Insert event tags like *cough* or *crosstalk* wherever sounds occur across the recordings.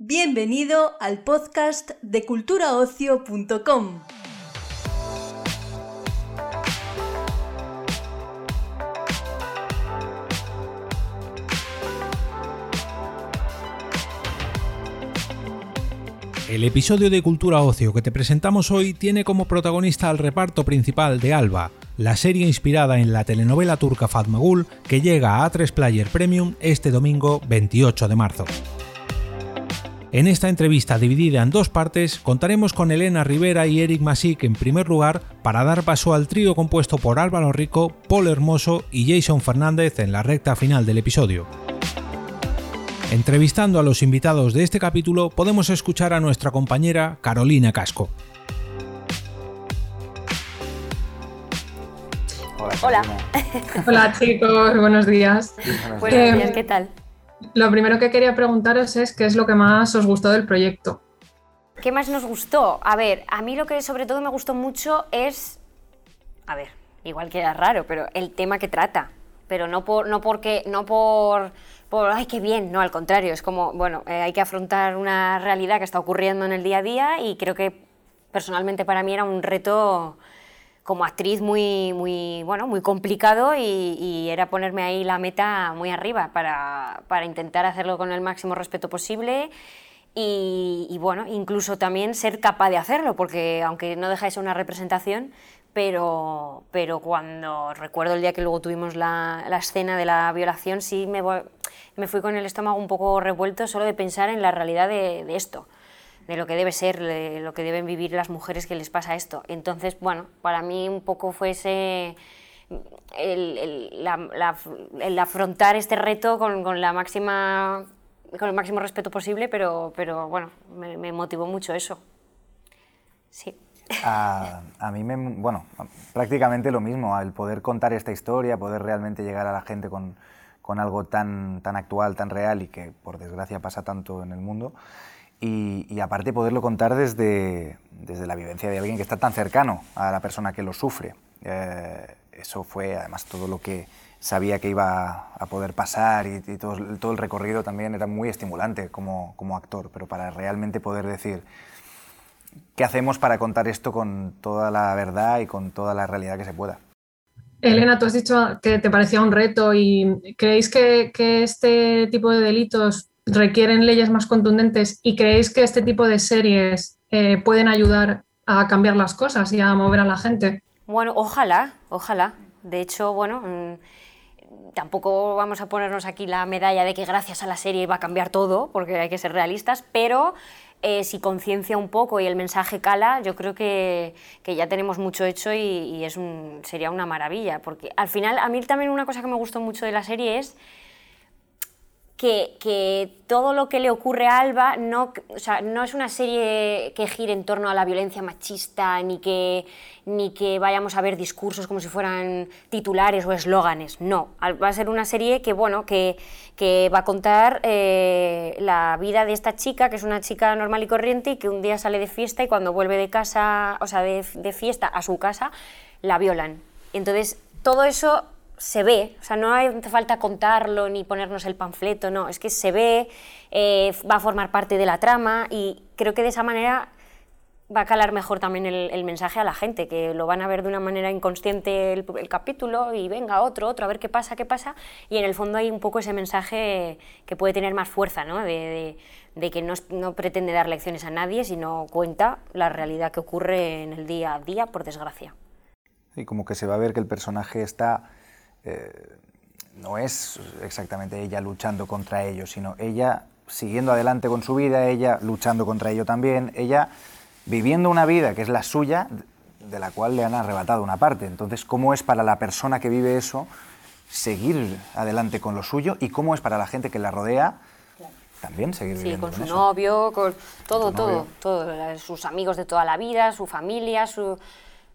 Bienvenido al podcast de culturaocio.com. El episodio de Cultura Ocio que te presentamos hoy tiene como protagonista al reparto principal de Alba, la serie inspirada en la telenovela turca Fatmagul que llega a A3 Player Premium este domingo 28 de marzo. En esta entrevista dividida en dos partes contaremos con Elena Rivera y Eric Masick en primer lugar para dar paso al trío compuesto por Álvaro Rico, Paul Hermoso y Jason Fernández en la recta final del episodio. Entrevistando a los invitados de este capítulo podemos escuchar a nuestra compañera Carolina Casco. Hola. Hola chicos, buenos días. Buenos Eh, días, ¿qué tal? Lo primero que quería preguntaros es qué es lo que más os gustó del proyecto. ¿Qué más nos gustó? A ver, a mí lo que sobre todo me gustó mucho es. A ver, igual queda raro, pero el tema que trata. Pero no por. No porque. No por. por ay, qué bien. No, al contrario. Es como, bueno, eh, hay que afrontar una realidad que está ocurriendo en el día a día y creo que personalmente para mí era un reto como actriz muy, muy, bueno, muy complicado y, era ponerme ahí la meta muy arriba para, para intentar hacerlo con el máximo respeto posible y, bueno, incluso también ser capaz de hacerlo, porque aunque no deja de ser una representación, pero, pero cuando recuerdo el día que luego tuvimos la, la escena de la violación, sí me, me fui con el estómago un poco revuelto solo de pensar en la realidad de esto de lo que debe ser, de lo que deben vivir las mujeres que les pasa esto. Entonces, bueno, para mí un poco fue ese, el, el- afrontar este reto con, con la máxima, con el máximo respeto posible, pero, pero bueno, me, me motivó mucho eso. Sí. A, a mí me, bueno, prácticamente lo mismo, el poder contar esta historia, poder realmente llegar a la gente con, con algo tan, tan actual, tan real y que por desgracia pasa tanto en el mundo. Y, aparte poderlo contar desde, desde la vivencia de alguien que está tan cercano a la persona que lo sufre. Eh, eso fue además todo lo que sabía que iba a poder pasar y, todo, todo el recorrido también era muy estimulante como, como actor, pero para realmente poder decir, ¿Qué hacemos para contar esto con toda la verdad y con toda la realidad que se pueda? Elena, tú has dicho que te parecía un reto y ¿creéis que este tipo de delitos requieren leyes más contundentes y creéis que este tipo de series eh, pueden ayudar a cambiar las cosas y a mover a la gente? Bueno, ojalá, ojalá. De hecho, bueno, mm, tampoco vamos a ponernos aquí la medalla de que gracias a la serie va a cambiar todo, porque hay que ser realistas, pero eh, si conciencia un poco y el mensaje cala, yo creo que, que ya tenemos mucho hecho y, sería una maravilla, porque al final a mí también una cosa que me gustó mucho de la serie es que, todo lo que le ocurre a Alba no, o sea, no es una serie que gire en torno a la violencia machista, ni que, ni que vayamos a ver discursos como si fueran titulares o eslóganes. No, va a ser una serie que, bueno, que, que va a contar eh, la vida de esta chica, que es una chica normal y corriente, y que un día sale de fiesta y cuando vuelve de casa, o sea, de, de fiesta a su casa, la violan. Entonces, todo eso se ve, o sea, no hace falta contarlo ni ponernos el panfleto, no, es que se ve, eh, va a formar parte de la trama y creo que de esa manera va a calar mejor también el, el mensaje a la gente, que lo van a ver de una manera inconsciente el, el capítulo y venga otro, otro, a ver qué pasa, qué pasa, y en el fondo hay un poco ese mensaje que puede tener más fuerza, ¿no? de, de- de que no, no pretende dar lecciones a nadie, sino cuenta la realidad que ocurre en el día a día, por desgracia. Y como que se va a ver que el personaje está, eh, no es exactamente ella luchando contra ello, sino ella siguiendo adelante con su vida, ella luchando contra ello también, ella viviendo una vida que es la suya, de la cual le han arrebatado una parte. Entonces, ¿cómo es para la persona que vive eso seguir adelante con lo suyo y cómo es para la gente que la rodea también seguir Sí, viviendo con su novio, con todo, todo, novio. todo, sus amigos de toda la vida, su familia, su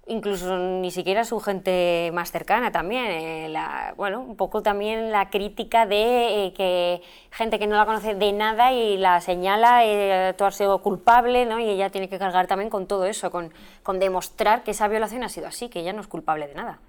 incluso ni siquiera su gente más cercana también. eh, bueno, un poco también la crítica de eh, que gente que no la conoce de nada y la señala, eh, sido culpable, ¿no? Y ella tiene que cargar también con todo eso, con, con demostrar que esa violación ha sido así, que ella no es culpable de nada.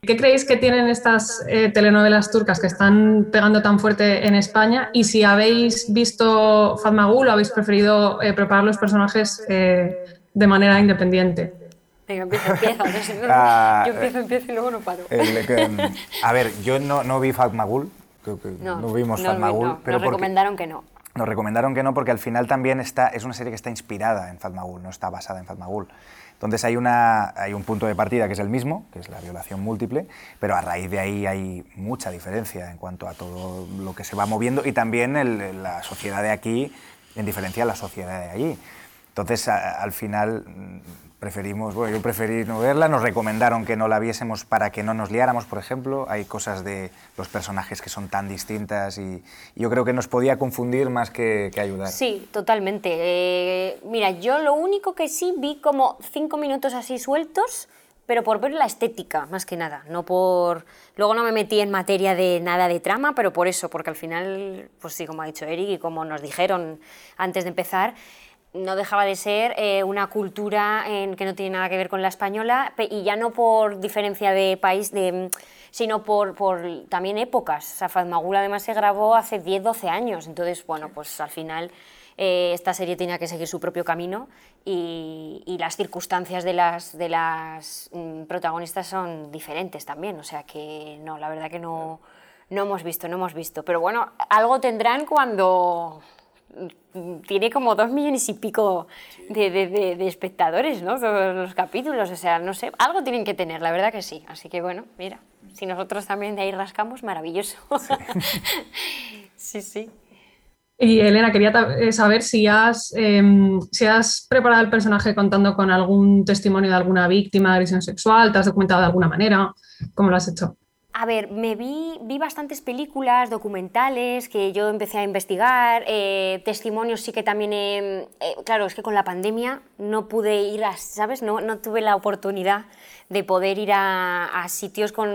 ¿Qué creéis que tienen estas eh, telenovelas turcas que están pegando tan fuerte en España? Y si habéis visto Fatmagul o habéis preferido preparar los personajes de manera independiente. Venga, empieza, empieza. *laughs* Ah, *laughs* yo empiezo, empiezo y luego no paro. *laughs* a ver, yo no, no vi Fatmagul, que no, vimos Fatmagul. pero nos recomendaron que no. Nos recomendaron que no porque al final también está, es una serie que está inspirada en Fatmagul, no está basada en Fatmagul. Entonces hay, una, hay un punto de partida que es el mismo, que es la violación múltiple, pero a raíz de ahí hay mucha diferencia en cuanto a todo lo que se va moviendo y también la sociedad de aquí en diferencia a la sociedad de allí. Entonces, al final preferimos, bueno, yo preferí no verla, nos recomendaron que no la viésemos para que no nos liáramos, por ejemplo, hay cosas de los personajes que son tan distintas y, yo creo que nos podía confundir más que, ayudar. Sí, totalmente. Eh, mira, yo lo único que sí vi como cinco minutos así sueltos, pero por ver la estética, más que nada, no por... Luego no me metí en materia de nada de trama, pero por eso, porque al final, pues sí, como ha dicho Eric y como nos dijeron antes de empezar, no dejaba de ser eh, una cultura en, que no tiene nada que ver con la española y ya no por diferencia de país, de, sino por, por también épocas. O Magul además se grabó hace 10, 12 años, entonces, bueno, pues al final eh, esta serie tenía que seguir su propio camino y, y las circunstancias de las, de las mm, protagonistas son diferentes también, o sea que no, la verdad que no, no hemos visto, no hemos visto. Pero bueno, algo tendrán cuando tiene como dos millones y pico de, de, espectadores, ¿no? Todos los capítulos, o sea, no sé, algo tienen que tener, la verdad que sí. Así que bueno, mira, si nosotros también de ahí rascamos, maravilloso. Sí, *laughs* sí. Y Elena, quería eh, saber si has, em, si has preparado el personaje contando con algún testimonio de alguna víctima de agresión sexual, te has documentado de alguna manera, ¿cómo lo has hecho? A ver, me vi, vi bastantes películas, documentales que yo empecé a investigar, eh, testimonios sí que también, eh, claro, es que con la pandemia no pude ir a, ¿sabes? No, no tuve la oportunidad de poder ir a, sitios con,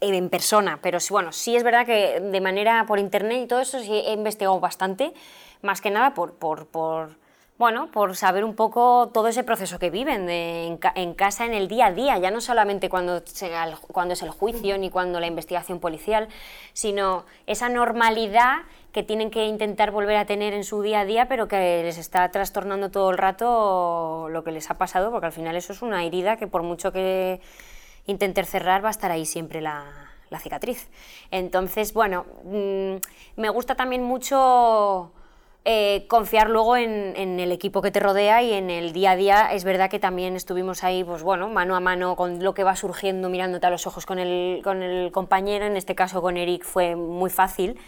en persona, pero bueno, sí es verdad que de manera por internet y todo eso sí he investigado bastante, más que nada por, por, por bueno, por saber un poco todo ese proceso que viven en, casa, en el día a día, ya no solamente cuando, es el juicio ni cuando la investigación policial, sino esa normalidad que tienen que intentar volver a tener en su día a día, pero que les está trastornando todo el rato lo que les ha pasado, porque al final eso es una herida que por mucho que intenten cerrar va a estar ahí siempre la, la cicatriz. Entonces, bueno, mm, me gusta también mucho eh, confiar luego en, el equipo que te rodea y en el día a día. Es verdad que también estuvimos ahí, pues bueno, mano a mano con lo que va surgiendo, mirándote a los ojos con el, con el compañero. En este caso con Eric fue muy fácil,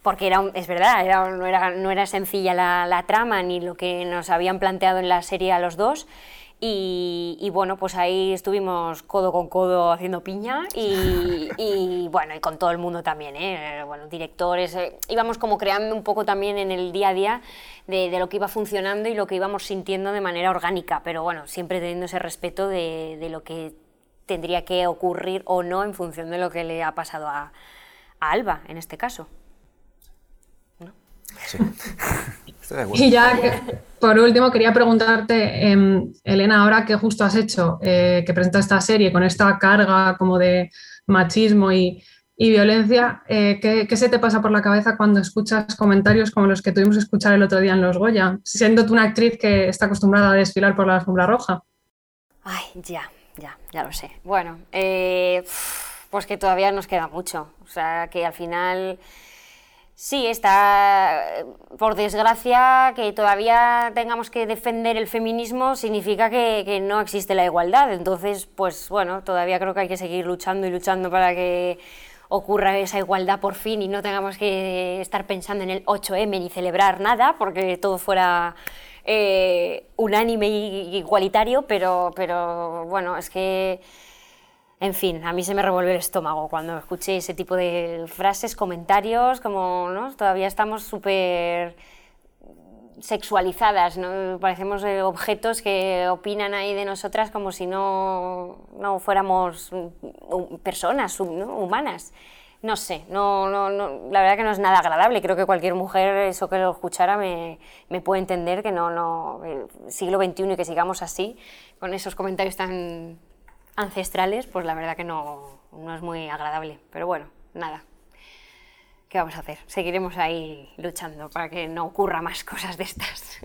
porque era, es verdad, era, no, era, no era sencilla la, la trama ni lo que nos habían planteado en la serie a los dos. Y, bueno, pues ahí estuvimos codo con codo haciendo piña *laughs* y, bueno, y con todo el mundo también, ¿eh? bueno, directores, eh, íbamos como creando un poco también en el día a día de, lo que iba funcionando y lo que íbamos sintiendo de manera orgánica, pero bueno, siempre teniendo ese respeto de, de lo que tendría que ocurrir o no en función de lo que le ha pasado a, a Alba, en este caso. Sí. *laughs* Y ya, por último, quería preguntarte, em, Elena, ahora que justo has hecho, eh, que presenta esta serie con esta carga como de machismo y, violencia, eh, ¿qué, se te pasa por la cabeza cuando escuchas comentarios como los que tuvimos que escuchar el otro día en Los Goya, siendo tú una actriz que está acostumbrada a desfilar por la alfombra roja? Ay, ya, ya, ya lo sé. Bueno, eh, pues que todavía nos queda mucho. O sea, que al final Sí, está, por desgracia, que todavía tengamos que defender el feminismo significa que, no existe la igualdad. Entonces, pues bueno, todavía creo que hay que seguir luchando y luchando para que ocurra esa igualdad por fin y no tengamos que estar pensando en el 8M ni celebrar nada, porque todo fuera eh, unánime y igualitario, pero, pero bueno, es que en fin, a mí se me revuelve el estómago cuando escuché ese tipo de frases, comentarios, como ¿no? todavía estamos súper sexualizadas, ¿no? parecemos eh, objetos que opinan ahí de nosotras como si no, no fuéramos personas humanas. No sé, no, no, no, la verdad que no es nada agradable. Creo que cualquier mujer, eso que lo escuchara, me, me puede entender que no, no, el siglo XXI y que sigamos así, con esos comentarios tan ancestrales, pues la verdad que no, no es muy agradable. Pero bueno, nada. ¿Qué vamos a hacer? Seguiremos ahí luchando para que no ocurra más cosas de estas.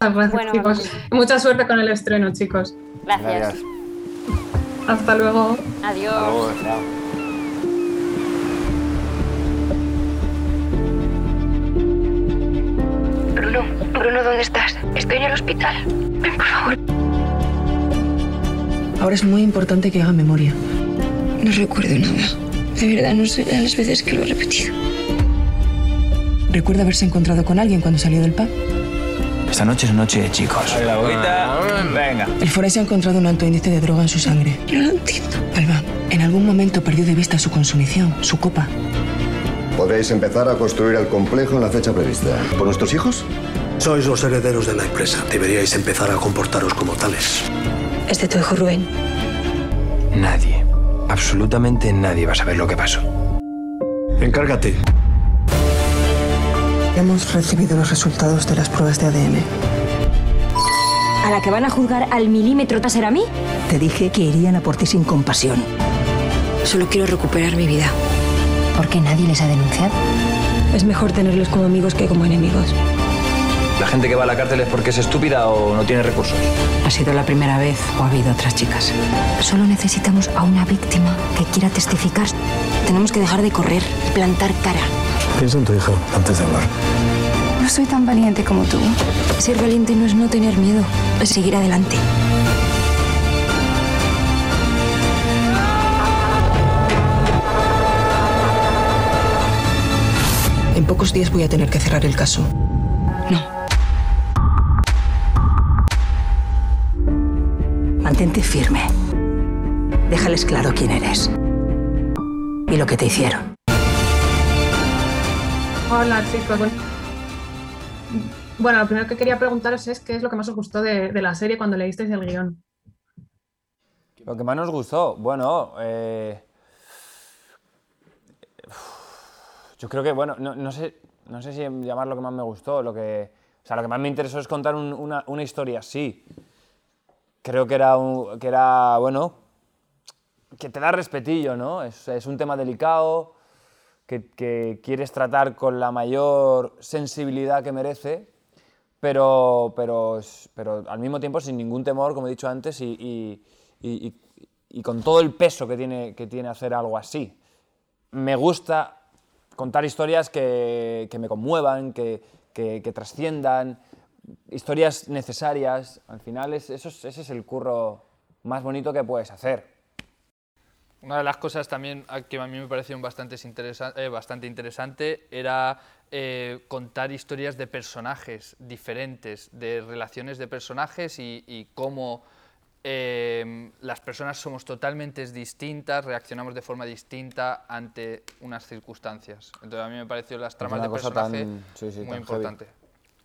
Gracias, Bueno, chicos. vamos. Mucha suerte con el estreno, chicos. Gracias. Hasta luego. Adiós. Hasta luego, chao. Bruno, Bruno, ¿dónde estás? Estoy en el hospital. Ven, por favor. Ahora es muy importante que haga memoria. No recuerdo nada. De verdad, no sé las veces que lo he repetido. ¿Recuerda haberse encontrado con alguien cuando salió del pub? Esta noche es noche de chicos. La boquita. Venga. El forense ha encontrado un alto índice de droga en su sangre. No lo entiendo. Alba, en algún momento perdió de vista su consumición, su copa. Podréis empezar a construir el complejo en la fecha prevista. ¿Por nuestros hijos? Sois los herederos de la empresa. Deberíais empezar a comportaros como tales. De tu hijo Rubén. Nadie, absolutamente nadie va a saber lo que pasó. Encárgate. Hemos recibido los resultados de las pruebas de ADN. ¿A la que van a juzgar al milímetro taser a mí? Te dije que irían a por ti sin compasión. Solo quiero recuperar mi vida. ¿Por qué nadie les ha denunciado? Es mejor tenerlos como amigos que como enemigos. ¿La gente que va a la cárcel es porque es estúpida o no tiene recursos? ¿Ha sido la primera vez o ha habido otras chicas? Solo necesitamos a una víctima que quiera testificar. Tenemos que dejar de correr, plantar cara. Piensa en tu hijo antes de hablar. No soy tan valiente como tú. Ser valiente no es no tener miedo, es seguir adelante. En pocos días voy a tener que cerrar el caso. No. Mantente firme. Déjales claro quién eres. Y lo que te hicieron. Hola, chicos. Bueno- Bueno, lo primero que quería preguntaros es qué es lo que más os gustó de, de la serie cuando leísteis el guion. Lo que más nos gustó, bueno, eh, yo creo que, bueno, no, no sé, no sé si llamar lo que más me gustó, lo que, o sea, lo que más me interesó es contar un- una, una historia así. Creo que era, un- que era, bueno, que te da respetillo, ¿no? Es, es un tema delicado, que, que quieres tratar con la mayor sensibilidad que merece, pero, pero, pero al mismo tiempo sin ningún temor, como he dicho antes, y- y- y- y con todo el peso que tiene, que tiene hacer algo así. Me gusta contar historias que, que me conmuevan, que, que- que trasciendan, historias necesarias. Al final es- eso es- ese es el curro más bonito que puedes hacer. Una de las cosas también que a mí me pareció bastante, interesa- eh, bastante interesante era eh, contar historias de personajes diferentes, de relaciones de personajes y, y cómo eh, las personas somos totalmente distintas, reaccionamos de forma distinta ante unas circunstancias. Entonces a mí me pareció las tramas de personaje tan- sí, sí, muy tan heavy.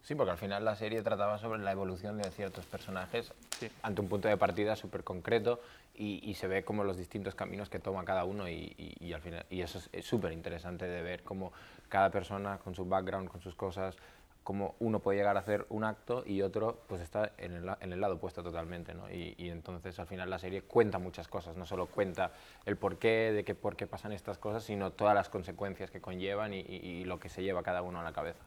Sí, porque al final la serie trataba sobre la evolución de ciertos personajes ante un punto de partida súper concreto y, y se ve como los distintos caminos que toma cada uno y, y- y al final, y eso es- súper interesante de ver cómo cada persona con su background, con sus cosas, cómo uno puede llegar a hacer un acto y otro pues está en el, la- en el lado opuesto totalmente. ¿no? Y, y entonces al final la serie cuenta muchas cosas, no solo cuenta el porqué de que por qué pasan estas cosas, sino todas las consecuencias que conllevan y- y- y lo que se lleva cada uno a la cabeza.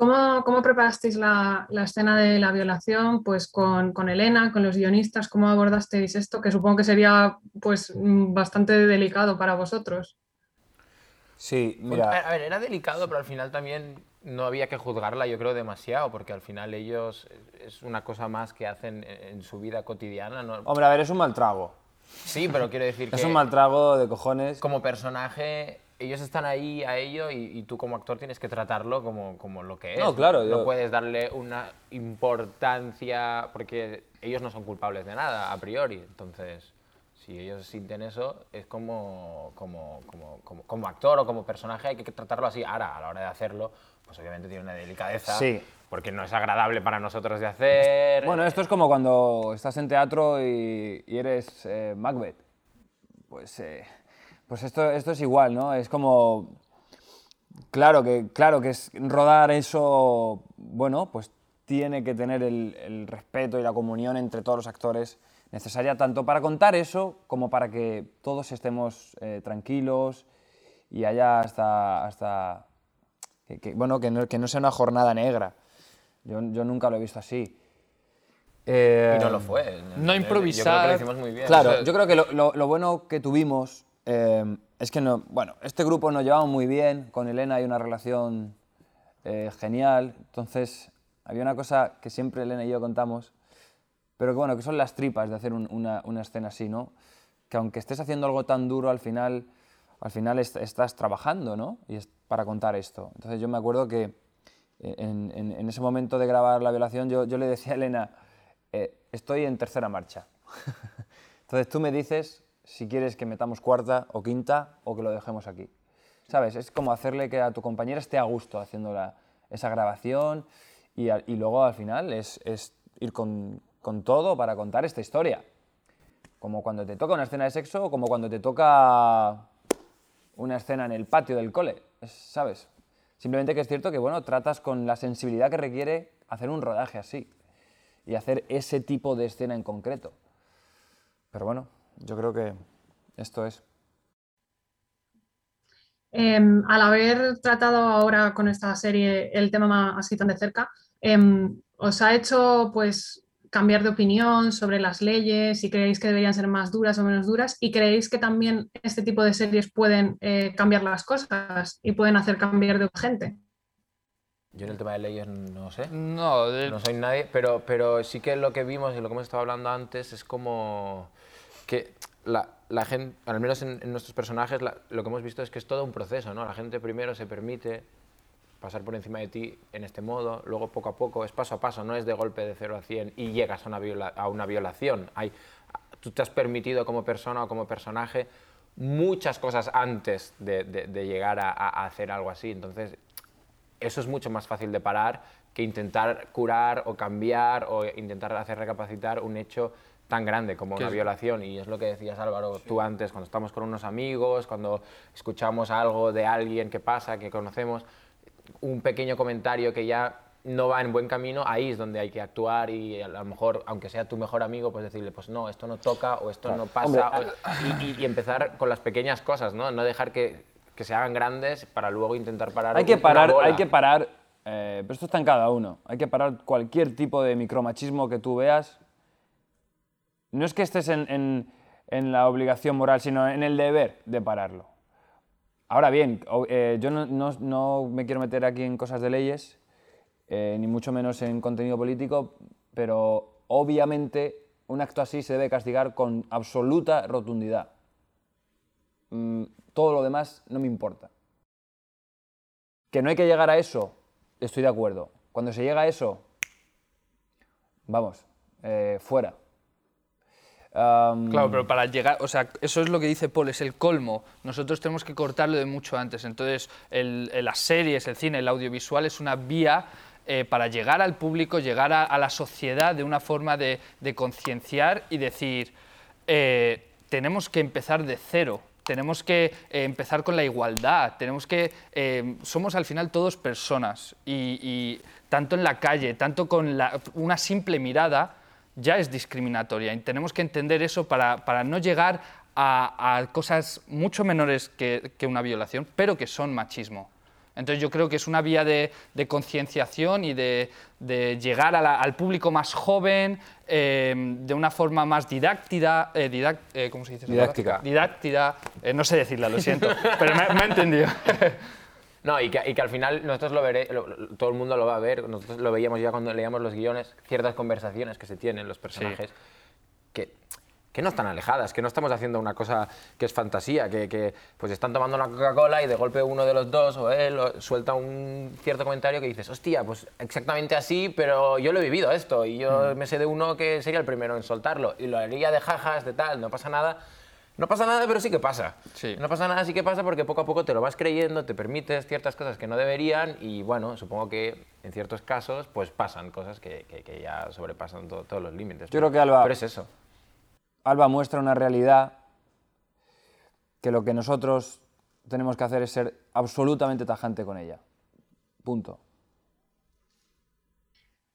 ¿Cómo, cómo preparasteis la, la escena de la violación? Pues con, con Elena, con los guionistas, ¿cómo abordasteis esto? Que supongo que sería pues bastante delicado para vosotros. Sí, A mira, a ver, era delicado, pero al final también no había que juzgarla, yo creo, demasiado, porque al final ellos es una cosa más que hacen en en su vida cotidiana. ¿no? hombre, a ver, es un mal trago. Sí, pero quiero decir que Es un mal trago de cojones. como personaje, ellos están ahí a ello y, y tú como actor tienes que tratarlo como, como lo que es. No, claro, No yo- puedes darle una importancia porque ellos no son culpables de nada, a priori. Entonces, si ellos sienten eso, es como, como, como, como, como actor o como personaje hay que tratarlo así. Ahora, a la hora de hacerlo, pues obviamente tiene una delicadeza. Sí. Porque no es agradable para nosotros de hacer. Bueno, esto es como cuando estás en teatro y, y eres eh, Macbeth. Pues, eh, pues esto, esto es igual, ¿no? Es como... Claro que, claro que es rodar eso, bueno, pues tiene que tener el, el respeto y la comunión entre todos los actores necesaria tanto para contar eso como para que todos estemos eh, tranquilos y haya hasta, hasta que, que, bueno, que no, que no sea una jornada negra. Yo, yo nunca lo he visto así. Eh, Y no lo fue. No Yo creo improvisar. que lo hicimos muy bien. Claro, O sea, yo creo que lo, lo- lo bueno que tuvimos eh, es que no, bueno, este grupo nos llevamos muy bien, con Elena hay una relación eh, genial, entonces había una cosa que siempre Elena y yo contamos, pero que bueno, que son las tripas de hacer un- una, una escena así, ¿no? Que aunque estés haciendo algo tan duro, al final, al final est- estás trabajando, ¿no? Y es para contar esto. Entonces yo me acuerdo que eh, en ese momento de grabar la violación yo, yo le decía a Elena, eh, estoy en tercera marcha. *laughs* Entonces tú me dices si quieres que metamos cuarta o quinta o que lo dejemos aquí. ¿Sabes? Es como hacerle que a tu compañera esté a gusto haciendo la- esa grabación y, y luego al final es, es ir con, con todo para contar esta historia. Como cuando te toca una escena de sexo o como cuando te toca una escena en el patio del cole, es- ¿sabes? Simplemente que es cierto que, bueno, tratas con la sensibilidad que requiere hacer un rodaje así y hacer ese tipo de escena en concreto. Pero bueno, yo creo que esto es. Em, al haber tratado ahora con esta serie el tema ma- así tan de cerca, em, ¿os ha hecho pues cambiar de opinión sobre las leyes? Si creéis que deberían ser más duras o menos duras, y creéis que también este tipo de series pueden eh, cambiar las cosas y pueden hacer cambiar de gente. Yo en el tema de leyes no sé. No, de- No soy nadie, pero, pero sí que lo que vimos y lo que hemos estado hablando antes es como que la, gente, al menos en, nuestros personajes, lo que hemos visto es que es todo un proceso, ¿no? La gente primero se permite pasar por encima de ti en este modo, luego poco a poco, es paso a paso, no es de golpe de 0 a 100 y llegas a una, violación. Hay, tú te has permitido como persona o como personaje muchas cosas antes de, llegar a hacer algo así. Entonces, eso es mucho más fácil de parar que intentar curar o cambiar o intentar hacer recapacitar un hecho tan grande como una es- violación. Y es lo que decías Álvaro, tú antes, cuando estamos con unos amigos, cuando escuchamos algo de alguien que pasa, que conocemos, un pequeño comentario que ya no va en buen camino, ahí es donde hay que actuar y a lo mejor, aunque sea tu mejor amigo, pues decirle, pues no, esto no toca o esto no pasa. Hombre, o- y, y- y empezar con las pequeñas cosas, ¿no? No dejar que, que se hagan grandes para luego intentar parar Hay que parar, hay que parar, eh, pero esto está en cada uno. Hay que parar cualquier tipo de micromachismo que tú veas. No es que estés en, en- en la obligación moral, sino en el deber de pararlo. Ahora bien, eh, yo no, no- no me quiero meter aquí en cosas de leyes, eh, ni mucho menos en contenido político, pero obviamente un acto así se debe castigar con absoluta rotundidad. Mm, todo lo demás no me importa. Que no hay que llegar a eso, estoy de acuerdo. Cuando se llega a eso, vamos, eh, fuera. Am, Claro, pero para llegar, o sea, eso es lo que dice Paul, es el colmo. Nosotros tenemos que cortarlo de mucho antes. Entonces, el- las series, el cine, el audiovisual es una vía eh, para llegar al público, llegar a, a la sociedad de una forma de, de concienciar y decir, eh, tenemos que empezar de cero. Tenemos que eh, empezar con la igualdad, tenemos que... eh, somos al final todos personas y, y tanto en la calle, tanto con la- una simple mirada, ya es discriminatoria y tenemos que entender eso para, para no llegar a, a cosas mucho menores que, que una violación, pero que son machismo. Entonces yo creo que es una vía de, de concienciación y de, de llegar a la- al público más joven eh, de una forma más didáctida, eh, eh, ¿cómo se dice? Didáctica. Eh, no sé decirla, lo siento, *laughs* pero me, me ha entendido. *laughs* No, y que, y que al final nosotros lo veré, lo- lo- todo el mundo lo va a ver, nosotros lo veíamos ya cuando leíamos los guiones, ciertas conversaciones que se tienen los personajes, que, que no están alejadas, que no estamos haciendo una cosa que es fantasía, que, que, pues están tomando una Coca-Cola y de golpe uno de los dos o él o- suelta un cierto comentario que dices, hostia, pues exactamente así, pero yo lo he vivido esto y yo me sé de uno que sería el primero en soltarlo y lo haría de jajas, de tal, no pasa nada. No pasa nada, pero sí que pasa. No pasa nada, sí que pasa porque poco a poco te lo vas creyendo, te permites ciertas cosas que no deberían y bueno, supongo que en ciertos casos pues pasan cosas que, que- que ya sobrepasan to- todos los límites. Yo creo que Alba, Pero es eso. Alba muestra una realidad que lo que nosotros tenemos que hacer es ser absolutamente tajante con ella. Punto.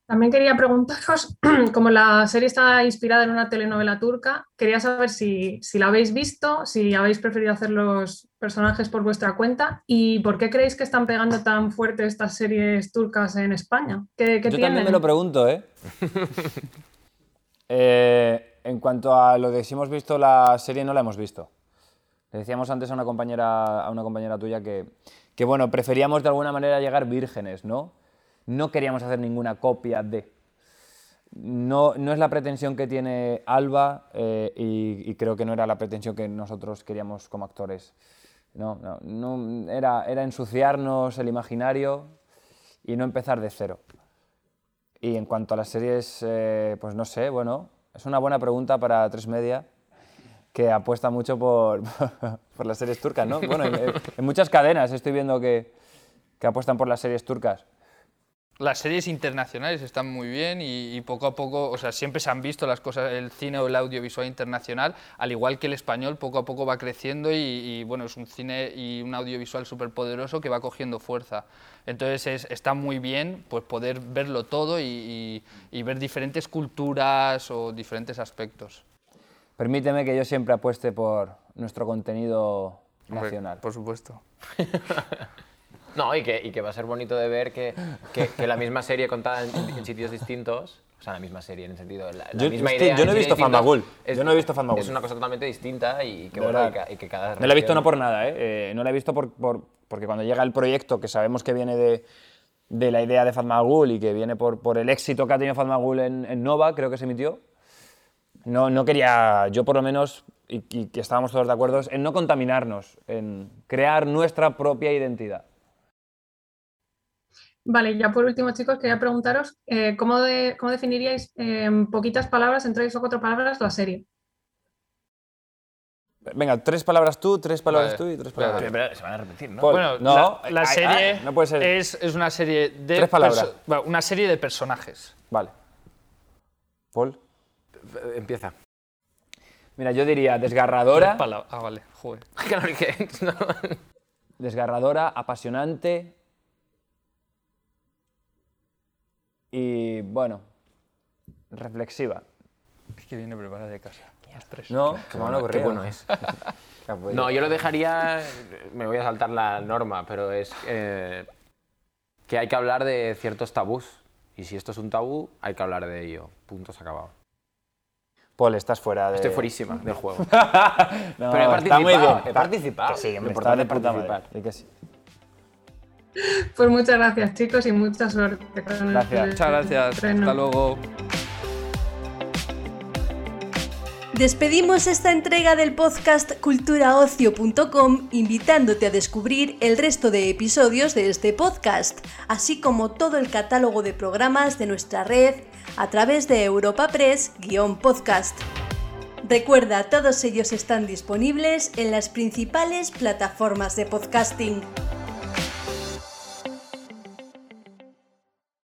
También quería preguntaros, *clears throat* como la serie está inspirada en una telenovela turca, quería saber si, la habéis visto, si habéis preferido hacer los personajes por vuestra cuenta y por qué creéis que están pegando tan fuerte estas series turcas en España. ¿Qué, Yo también me lo pregunto, ¿eh? *laughs* ¿eh? En cuanto a lo de si hemos visto la serie, no la hemos visto. Le decíamos antes a una compañera, a una compañera tuya que, que, bueno, preferíamos de alguna manera llegar vírgenes, ¿no? No queríamos hacer ninguna copia de. No, no es la pretensión que tiene Alba eh, y, creo que no era la pretensión que nosotros queríamos como actores. No, no, era, era ensuciarnos el imaginario y no empezar de cero. Y en cuanto a las series, eh, pues no sé, bueno, es una buena pregunta para Tres Media, que apuesta mucho por, *laughs* por las series turcas, ¿no? Bueno, en, en, muchas cadenas estoy viendo que, que apuestan por las series turcas las series internacionales están muy bien y, poco a poco, o sea, siempre se han visto las cosas, el cine o el audiovisual internacional, al igual que el español, poco a poco va creciendo y, bueno, es un cine y un audiovisual súper poderoso que va cogiendo fuerza. Entonces está muy bien pues, poder verlo todo y, ver diferentes culturas o diferentes aspectos. Permíteme que yo siempre apueste por nuestro contenido nacional. por supuesto. *laughs* No, y que, y que va a ser bonito de ver que, que, la misma serie contada en, sitios distintos, o sea, la misma serie en el sentido, la, la yo, misma idea. Yo no he visto Fanmagul. Yo no he visto Fanmagul. Es una cosa totalmente distinta y que, bueno, y que, cada. No la he visto no por nada, ¿eh? ¿eh? no la he visto por, por, porque cuando llega el proyecto, que sabemos que viene de, de la idea de Fatmagul y que viene por, por el éxito que ha tenido Fatmagul en, en Nova, creo que se emitió. No, no quería, yo por lo menos, y que estábamos todos de acuerdo, en no contaminarnos, en crear nuestra propia identidad. Vale, ya por último, chicos, quería preguntaros eh, ¿cómo, ¿cómo, definiríais en poquitas palabras, en tres o cuatro palabras, la serie? Venga, tres palabras tú, tres palabras tú y tres palabras se van a repetir, ¿no? bueno, no, la, serie no puede ser. Es, es, una serie de... Tres palabras. una serie de personajes. Vale. Paul. Empieza. Mira, yo diría desgarradora. Ah, vale, joder. *laughs* *laughs* desgarradora, apasionante, y bueno, reflexiva. Es que viene preparada de casa. No, qué, bueno, qué bueno es. *laughs* no, yo lo dejaría, me voy a saltar la norma, pero es eh, que hay que hablar de ciertos tabús. Y si esto es un tabú, hay que hablar de ello. Puntos acabado. Paul, estás fuera de... Estoy fuerísima del *laughs* juego. no, pero he participado. Muy bien. He participado. sí, me importante de participar. Que sí. Pues muchas gracias, chicos, y mucha suerte gracias. Muchas gracias. Hasta luego. Despedimos esta entrega del podcast culturaocio.com invitándote a descubrir el resto de episodios de este podcast, así como todo el catálogo de programas de nuestra red a través de Europa Press-podcast. Recuerda, todos ellos están disponibles en las principales plataformas de podcasting.